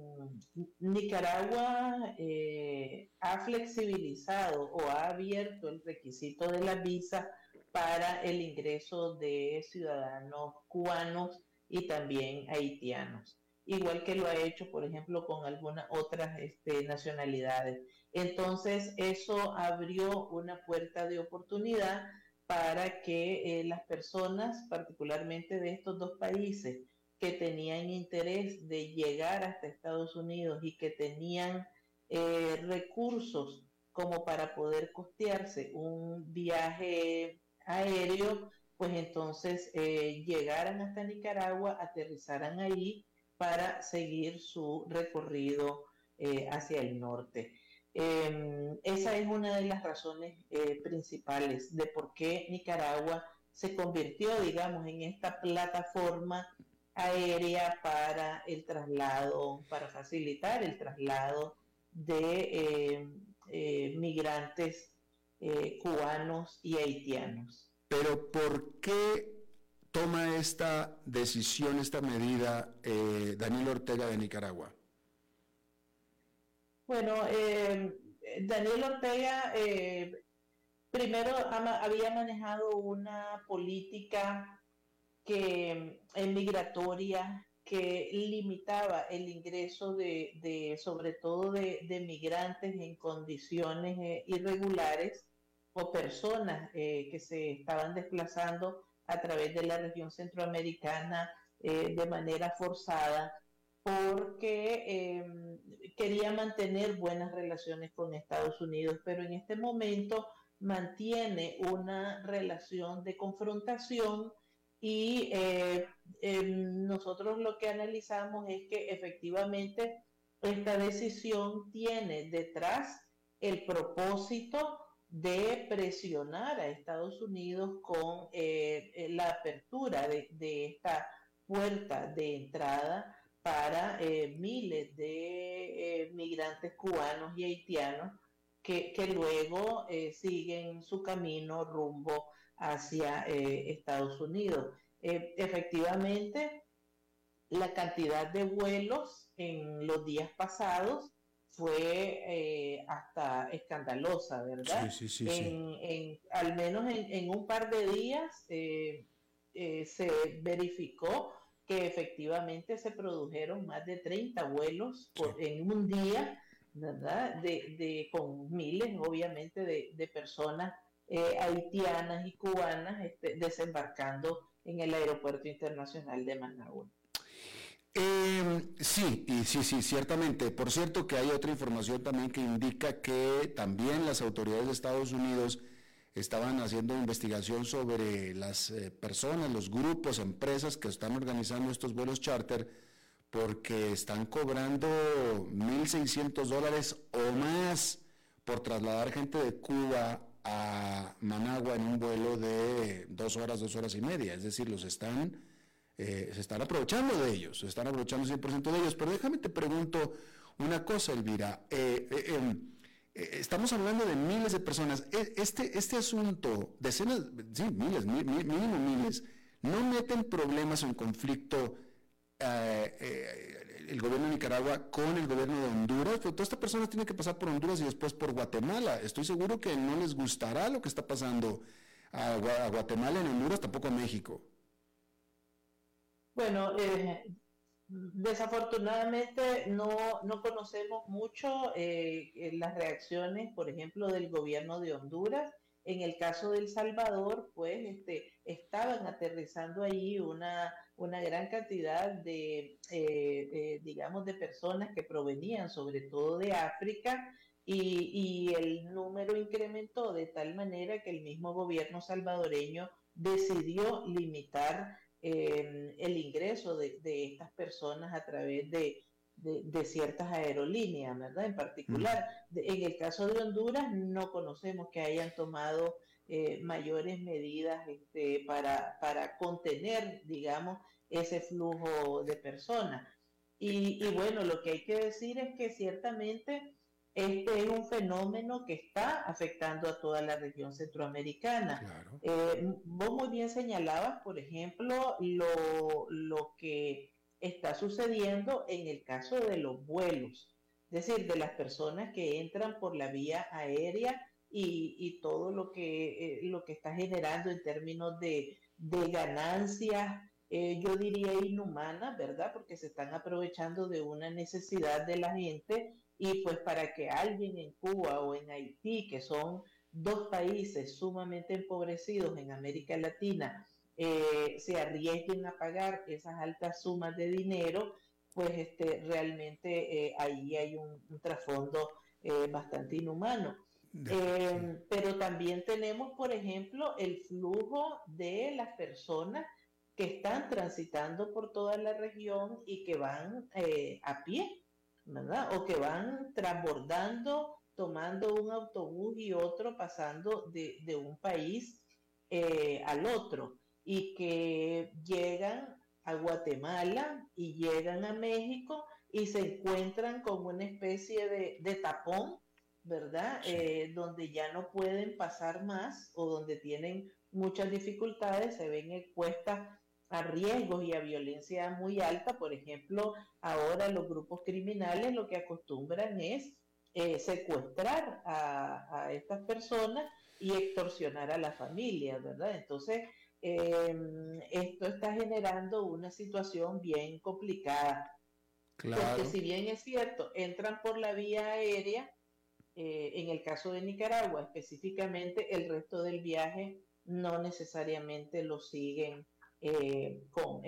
Nicaragua eh, ha flexibilizado o ha abierto el requisito de la visa para el ingreso de ciudadanos cubanos y también haitianos igual que lo ha hecho, por ejemplo, con algunas otras este, nacionalidades. Entonces, eso abrió una puerta de oportunidad para que eh, las personas, particularmente de estos dos países, que tenían interés de llegar hasta Estados Unidos y que tenían eh, recursos como para poder costearse un viaje aéreo, pues entonces eh, llegaran hasta Nicaragua, aterrizaran ahí para seguir su recorrido eh, hacia el norte. Em, esa es una de las razones eh, principales de por qué Nicaragua se convirtió, digamos, en esta plataforma aérea para el traslado, para facilitar el traslado de em, eh, migrantes cubanos y haitianos. Pero ¿por qué toma esta decisión, esta medida eh, Daniel Ortega de Nicaragua? Bueno, eh, Daniel Ortega eh, primero había manejado una política que migratoria que limitaba el ingreso de, sobre todo de, de, migrantes en condiciones irregulares o personas que se estaban desplazando a través de la región centroamericana eh, de manera forzada porque em, quería mantener buenas relaciones con Estados Unidos, pero en este momento mantiene una relación de confrontación y eh, em, nosotros lo que analizamos es que efectivamente esta decisión tiene detrás el propósito de presionar a Estados Unidos con eh, eh, la apertura de, esta puerta de entrada para eh, miles de migrantes cubanos y haitianos que, luego siguen su camino rumbo hacia Estados Unidos. efectivamente, la cantidad de vuelos en los días pasados fue eh, hasta escandalosa, ¿verdad? Sí, sí, sí, en, al menos en, un par de días eh, eh, se verificó que efectivamente se produjeron más de 30 vuelos en un día, ¿verdad? De, con miles, obviamente, de, personas haitianas y cubanas este, desembarcando en el Aeropuerto Internacional de Managua. Eh, sí, y sí, sí, ciertamente. Por cierto que hay otra información también que indica que también las autoridades de Estados Unidos estaban haciendo investigación sobre las eh, personas, los grupos, empresas que están organizando estos vuelos charter porque están cobrando 1.600 dólares o más por trasladar gente de Cuba a Managua en un vuelo de dos horas, dos horas y media. Es decir, los están eh, se están aprovechando de ellos, se están aprovechando 100% de ellos. Pero déjame te pregunto una cosa, Elvira. Eh, eh, em, estamos hablando de miles de personas. E, este, este asunto, decenas, sí, miles, mínimo miles, no meten problemas en conflicto el gobierno de Nicaragua con el gobierno de Honduras, pero todas estas personas tienen que pasar por Honduras y después por Guatemala. Estoy seguro que no les gustará lo que está pasando a, a Guatemala en Honduras, tampoco a México. Bueno, eh, desafortunadamente no, conocemos mucho eh, eh, las reacciones, por ejemplo, del gobierno de Honduras. En el caso de El Salvador, pues este, estaban aterrizando ahí una, una gran cantidad de, digamos, de personas que provenían sobre todo de África y, y el número incrementó de tal manera que el mismo gobierno salvadoreño decidió limitar eh, el ingreso de, estas personas a través de, ciertas aerolíneas, ¿verdad? En particular, en el caso de Honduras no conocemos que hayan tomado eh, mayores medidas este, para, para contener, digamos, ese flujo de personas. Y, y bueno, lo que hay que decir es que ciertamente este es un fenómeno que está afectando a toda la región centroamericana. Eh, vos muy bien señalabas, por ejemplo, lo, que está sucediendo en el caso de los vuelos, es decir, de las personas que entran por la vía aérea y, todo lo que, eh, lo que está generando en términos de, ganancias, eh, yo diría inhumanas, ¿verdad? Porque se están aprovechando de una necesidad de la gente y pues para que alguien en Cuba o en Haití, que son dos países sumamente empobrecidos en América Latina, eh, se arriesguen a pagar esas altas sumas de dinero, pues este, realmente eh, ahí hay un, trasfondo eh, bastante inhumano. pero también tenemos, por ejemplo, el flujo de las personas que están transitando por toda la región y que van a pie o que van transbordando, tomando un autobús y otro, pasando de, un país eh, al otro, y que llegan a Guatemala y llegan a México y se encuentran como una especie de, tapón, ¿verdad? Eh, donde ya no pueden pasar más o donde tienen muchas dificultades, se ven expuestas a riesgos y a violencia muy alta. Por ejemplo, ahora los grupos criminales lo que acostumbran es eh, secuestrar a, estas personas y extorsionar a la familia, ¿verdad? Entonces, em, esto está generando una situación bien complicada. Claro. Porque si bien es cierto, entran por la vía aérea, eh, en el caso de Nicaragua específicamente, el resto del viaje no necesariamente lo siguen eh, con,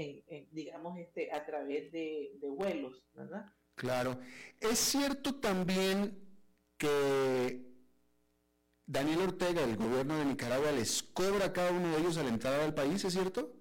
digamos, este, a través de, vuelos, ¿verdad? Claro. Es cierto también que Daniel Ortega, el gobierno de Nicaragua, les cobra a cada uno de ellos a la entrada del país, ¿es cierto?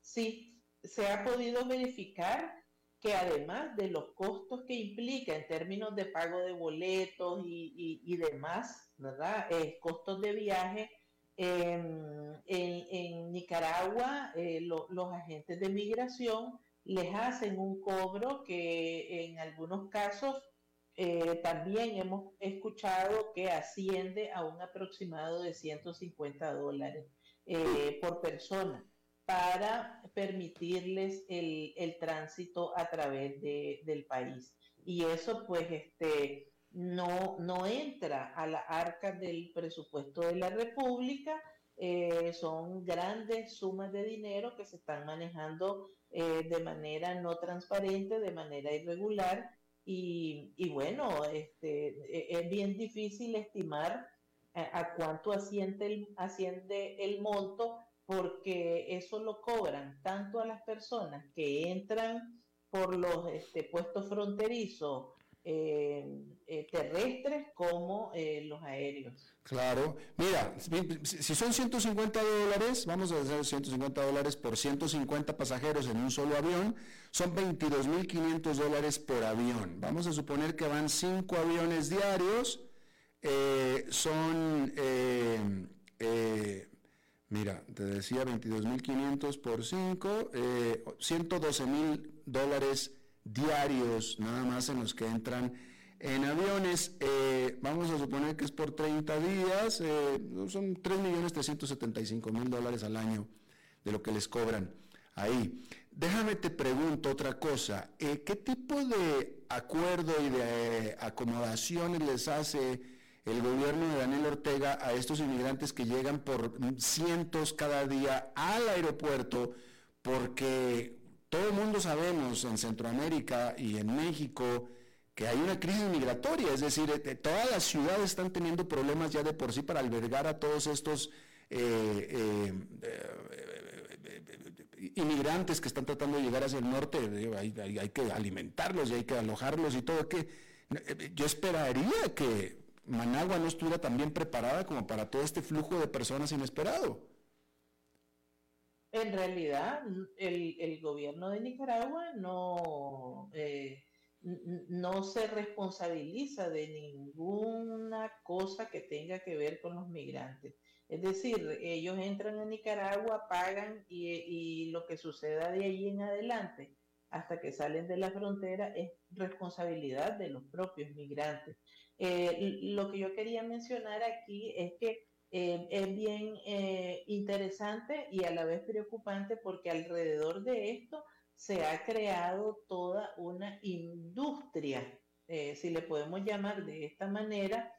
Sí, se ha podido verificar que además de los costos que implica en términos de pago de boletos y, demás, ¿verdad? Eh, costos de viaje, en, Nicaragua eh, los agentes de migración les hacen un cobro que en algunos casos eh, también hemos escuchado que asciende a un aproximado de 150 dólares por persona para permitirles el, tránsito a través del país. Y eso pues este, no, no entra a la arca del presupuesto de la República, eh, son grandes sumas de dinero que se están manejando eh, de manera no transparente, de manera irregular, y, bueno, este, e, es bien difícil estimar a, cuánto asciende el, el monto porque eso lo cobran tanto a las personas que entran por los este, puestos fronterizos eh, eh, terrestres como eh, los aéreos. Claro, mira, si son 150 dólares, vamos a hacer 150 dólares por 150 pasajeros en un solo avión, son 22.500 dólares por avión. Vamos a suponer que van 5 aviones diarios, son Mira, te decía 22.500 por 5, eh, 112.000 dólares diarios nada más en los que entran en aviones. Eh, vamos a suponer que es por 30 días, eh, son 3.375.000 dólares al año de lo que les cobran ahí. Déjame te pregunto otra cosa, eh, ¿qué tipo de acuerdo y de acomodaciones les hace el gobierno de Daniel Ortega a estos inmigrantes que llegan por cientos cada día al aeropuerto, porque todo el mundo sabemos en Centroamérica y en México que hay una crisis migratoria, es decir, eh, todas las ciudades están teniendo problemas ya de por sí para albergar a todos estos eh, eh, inmigrantes que están tratando de llegar hacia el norte, hay, hay, que alimentarlos y hay que alojarlos y todo. Que, yo esperaría que Managua no estuviera tan bien preparada como para todo este flujo de personas inesperado. En realidad, el, gobierno de Nicaragua no, eh, no se responsabiliza de ninguna cosa que tenga que ver con los migrantes. Es decir, ellos entran a Nicaragua, pagan y, lo que suceda de ahí en adelante hasta que salen de la frontera es responsabilidad de los propios migrantes. Eh, lo que yo quería mencionar aquí es que eh, es bien eh, interesante y a la vez preocupante porque alrededor de esto se ha creado toda una industria, si le podemos llamar de esta manera,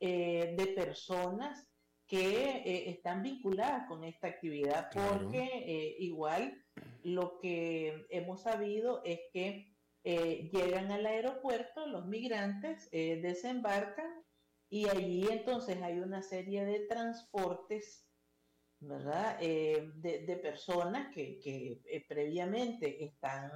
de personas que están vinculadas con esta actividad, porque igual lo que hemos sabido es que eh, llegan al aeropuerto, los migrantes eh, desembarcan y allí entonces hay una serie de transportes, ¿verdad? Eh, de, personas que, previamente están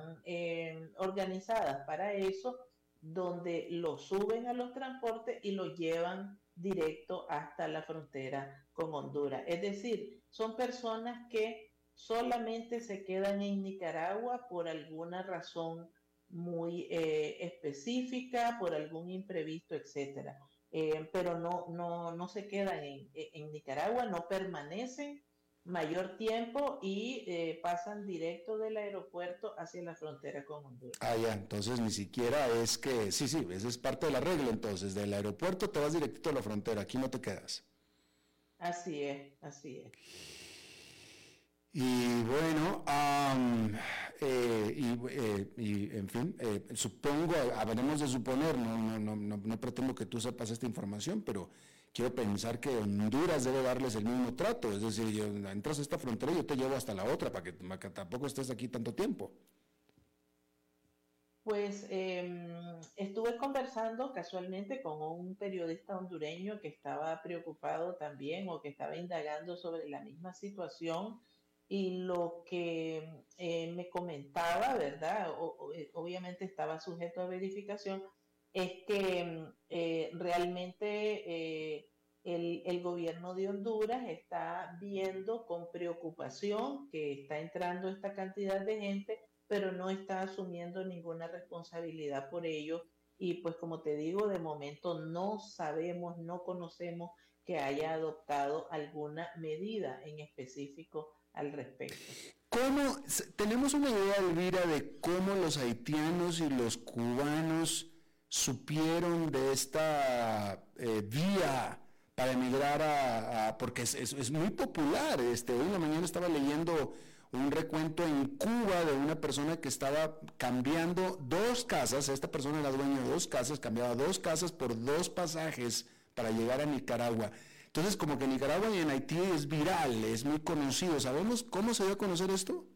organizadas para eso, donde los suben a los transportes y los llevan directo hasta la frontera con Honduras. Es decir, son personas que solamente se quedan en Nicaragua por alguna razón muy eh, específica por algún imprevisto, etcétera. Eh, pero no, no, no se quedan en, Nicaragua, no permanecen mayor tiempo y eh, pasan directo del aeropuerto hacia la frontera con Honduras. Ah, ya, entonces ni siquiera es que, sí, sí, esa es parte de la regla, entonces del aeropuerto te vas directo a la frontera, aquí no te quedas. Así es, así es. Y bueno, eh, eh, y, en fin, eh, supongo, habremos de suponer, no, no, no, no, pretendo que tú sepas esta información, pero quiero pensar que Honduras debe darles el mismo trato, es decir, yo, entras a esta frontera y yo te llevo hasta la otra para que, para que tampoco estés aquí tanto tiempo. Pues em, estuve conversando casualmente con un periodista hondureño que estaba preocupado también o que estaba indagando sobre la misma situación y lo que eh, me comentaba, ¿verdad? Eh, obviamente estaba sujeto a verificación, es que eh, realmente el, el, gobierno de Honduras está viendo con preocupación que está entrando esta cantidad de gente pero no está asumiendo ninguna responsabilidad por ello. Y pues como te digo, de momento no sabemos, no conocemos que haya adoptado alguna medida en específico al respecto. ¿Cómo, tenemos una idea, Elvira, de cómo los haitianos y los cubanos supieron de esta eh, vía para emigrar a, porque es, es, muy popular. Este, hoy en la mañana estaba leyendo un recuento en Cuba de una persona que estaba cambiando dos casas, esta persona era dueña de dos casas, cambiaba dos casas por dos pasajes para llegar a Nicaragua. Entonces, como que Nicaragua y en Haití es viral, es muy conocido. ¿Sabemos cómo se dio a conocer esto?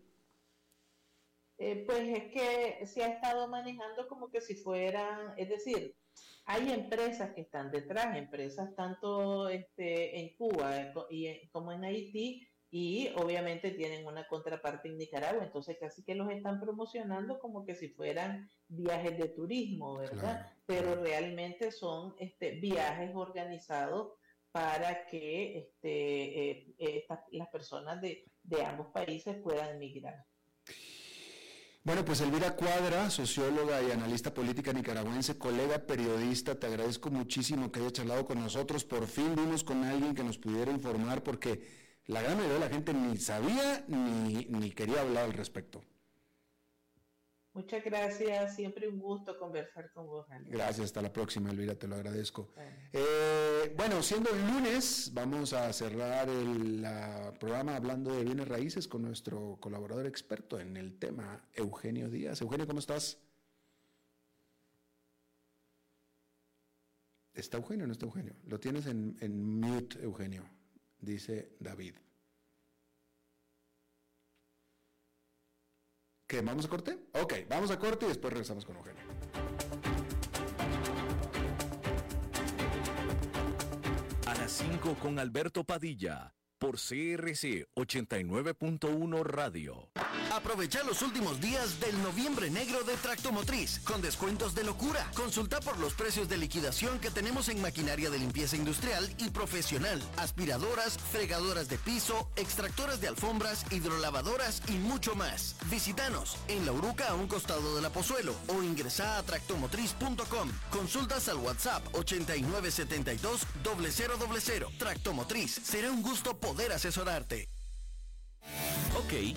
Eh, pues es que se ha estado manejando como que si fueran, es decir, hay empresas que están detrás, empresas tanto este, en Cuba y como en Haití, y obviamente tienen una contraparte en Nicaragua, entonces casi que los están promocionando como que si fueran viajes de turismo, ¿verdad? Pero realmente son este, viajes organizados para que este, eh, las personas de, ambos países puedan emigrar. Bueno, pues Elvira Cuadra, socióloga y analista política nicaragüense, colega periodista, te agradezco muchísimo que haya charlado con nosotros. Por fin vimos con alguien que nos pudiera informar porque la gran mayoría de la gente ni sabía ni, ni quería hablar al respecto. Muchas gracias, siempre un gusto conversar con vos. Gracias, hasta la próxima, Elvira, te lo agradezco. Eh, bueno, siendo el lunes, vamos a cerrar el programa hablando de bienes raíces con nuestro colaborador experto en el tema, Eugenio Díaz. Eugenio, ¿cómo estás? ¿Está Eugenio o no está Eugenio? Lo tienes en, en mute, Eugenio, dice David. ¿Qué? ¿Vamos a corte? Ok, vamos a corte y después regresamos con Eugenio. A las 5 con Alberto Padilla, por CRC 89.1 Radio. Aprovecha los últimos días del noviembre negro de Tractomotriz con descuentos de locura. Consulta por los precios de liquidación que tenemos en maquinaria de limpieza industrial y profesional, aspiradoras, fregadoras de piso, extractoras de alfombras, hidrolavadoras y mucho más. Visítanos en La Uruca a un costado de la Pozuelo o ingresa a tractomotriz.com. Consultas al WhatsApp 8972 0000. Tractomotriz. Será un gusto poder asesorarte. Ok,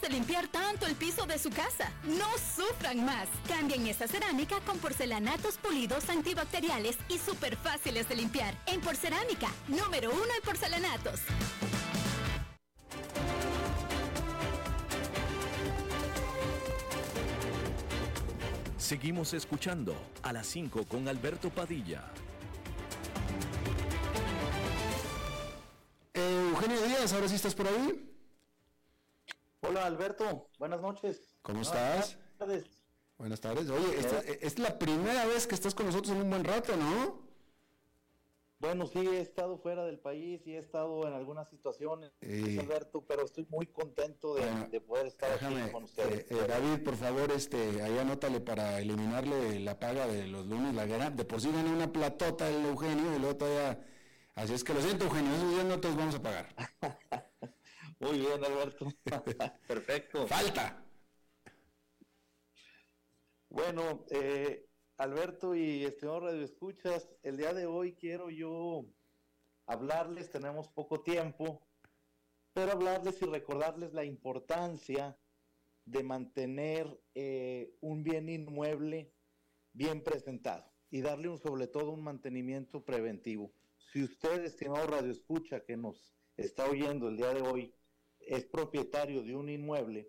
De limpiar tanto el piso de su casa? No sufran más. Cambien esta cerámica con porcelanatos pulidos antibacteriales y súper fáciles de limpiar. En Porcerámica, número uno en porcelanatos. Seguimos escuchando a las 5 con Alberto Padilla. Eugenio Díaz, ahora sí estás por ahí. Hola Alberto, buenas noches. ¿Cómo estás? Buenas tardes. Buenas tardes. Oye, esta, es la primera vez que estás con nosotros en un buen rato, ¿no? Bueno, sí, he estado fuera del país y he estado en algunas situaciones, Alberto, pero estoy muy contento de, poder estar aquí con ustedes. Eh, eh, David, por favor, este, ahí anótale para eliminarle la paga de los lunes, la guerra. De por sí gané una platota el Eugenio y luego todavía... Así es que lo siento, Eugenio, esos días no te los vamos a pagar. Muy bien, Alberto. Perfecto. Falta. Bueno, eh, Alberto y estimado Radio Escuchas, el día de hoy quiero yo hablarles, tenemos poco tiempo, pero hablarles y recordarles la importancia de mantener eh, un bien inmueble bien presentado y darle un, sobre todo un mantenimiento preventivo. Si usted, estimado Radio Escucha, que nos está oyendo el día de hoy, es propietario de un inmueble,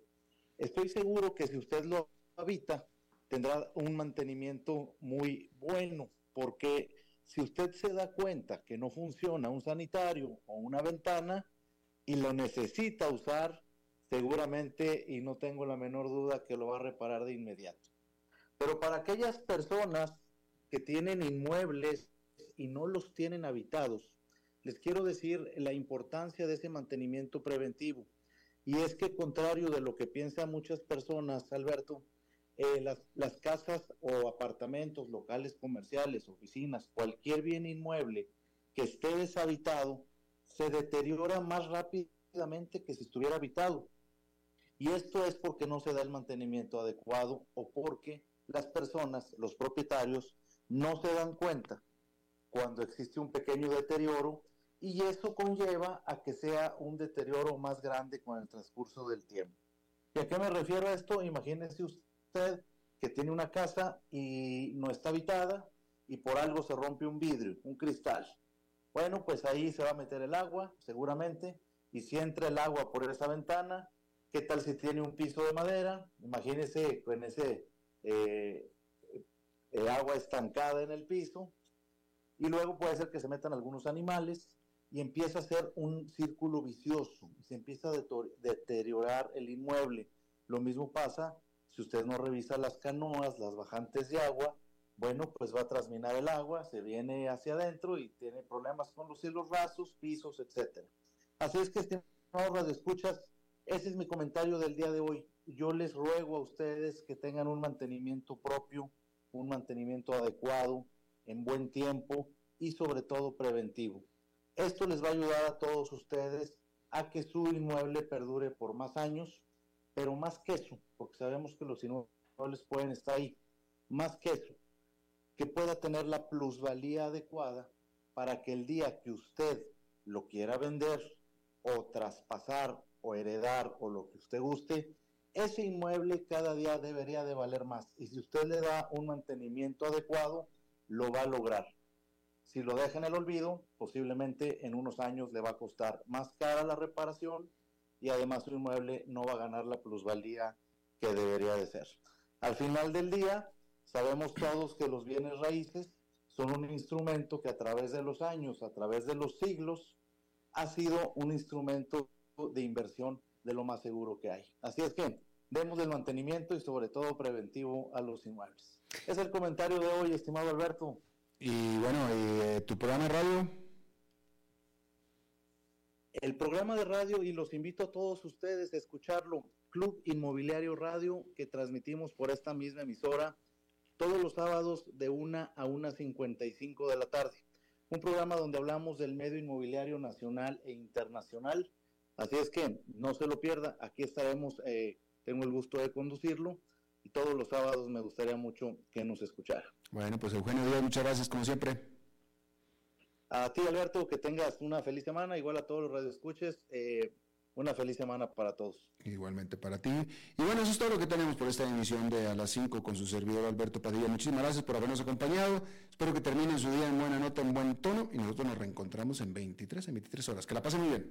estoy seguro que si usted lo habita, tendrá un mantenimiento muy bueno, porque si usted se da cuenta que no funciona un sanitario o una ventana, y lo necesita usar, seguramente, y no tengo la menor duda que lo va a reparar de inmediato. Pero para aquellas personas que tienen inmuebles y no los tienen habitados, les quiero decir la importancia de ese mantenimiento preventivo. Y es que contrario de lo que piensan muchas personas, Alberto, eh, las, las casas o apartamentos, locales comerciales, oficinas, cualquier bien inmueble que esté deshabitado, se deteriora más rápidamente que si estuviera habitado. Y esto es porque no se da el mantenimiento adecuado o porque las personas, los propietarios, no se dan cuenta cuando existe un pequeño deterioro y eso conlleva a que sea un deterioro más grande con el transcurso del tiempo. ¿Y a qué me refiero a esto? Imagínese usted que tiene una casa y no está habitada y por algo se rompe un vidrio, un cristal. Bueno, pues ahí se va a meter el agua, seguramente, y si entra el agua por esa ventana, ¿qué tal si tiene un piso de madera? Imagínese con ese eh, eh, agua estancada en el piso, y luego puede ser que se metan algunos animales, y empieza a ser un círculo vicioso, se empieza a deteriorar el inmueble. Lo mismo pasa si usted no revisa las canoas, las bajantes de agua, bueno, pues va a trasminar el agua, se viene hacia adentro y tiene problemas con los cielos rasos, pisos, etcétera. Así es que, estimados escuchas, ese es mi comentario del día de hoy. Yo les ruego a ustedes que tengan un mantenimiento propio, un mantenimiento adecuado, en buen tiempo y sobre todo preventivo. Esto les va a ayudar a todos ustedes a que su inmueble perdure por más años, pero más que eso, porque sabemos que los inmuebles pueden estar ahí, más que eso, que pueda tener la plusvalía adecuada para que el día que usted lo quiera vender o traspasar o heredar o lo que usted guste, ese inmueble cada día debería de valer más. Y si usted le da un mantenimiento adecuado, lo va a lograr. Si lo deja en el olvido, posiblemente en unos años le va a costar más cara la reparación y además su inmueble no va a ganar la plusvalía que debería de ser. Al final del día, sabemos todos que los bienes raíces son un instrumento que a través de los años, a través de los siglos, ha sido un instrumento de inversión de lo más seguro que hay. Así es que demos el mantenimiento y sobre todo preventivo a los inmuebles. Es el comentario de hoy, estimado Alberto. Y bueno, eh, ¿tu programa de radio? El programa de radio, y los invito a todos ustedes a escucharlo, Club Inmobiliario Radio, que transmitimos por esta misma emisora todos los sábados de 1 a 1.55 de la tarde. Un programa donde hablamos del medio inmobiliario nacional e internacional. Así es que no se lo pierda, aquí estaremos, eh, tengo el gusto de conducirlo y todos los sábados me gustaría mucho que nos escuchara. Bueno, pues Eugenio Díaz, muchas gracias como siempre. A ti Alberto, que tengas una feliz semana, igual a todos los radioescuches, eh, una feliz semana para todos. Igualmente para ti. Y bueno, eso es todo lo que tenemos por esta emisión de A las 5 con su servidor Alberto Padilla. Muchísimas gracias por habernos acompañado. Espero que terminen su día en buena nota, en buen tono y nosotros nos reencontramos en 23, en 23 horas. Que la pasen muy bien.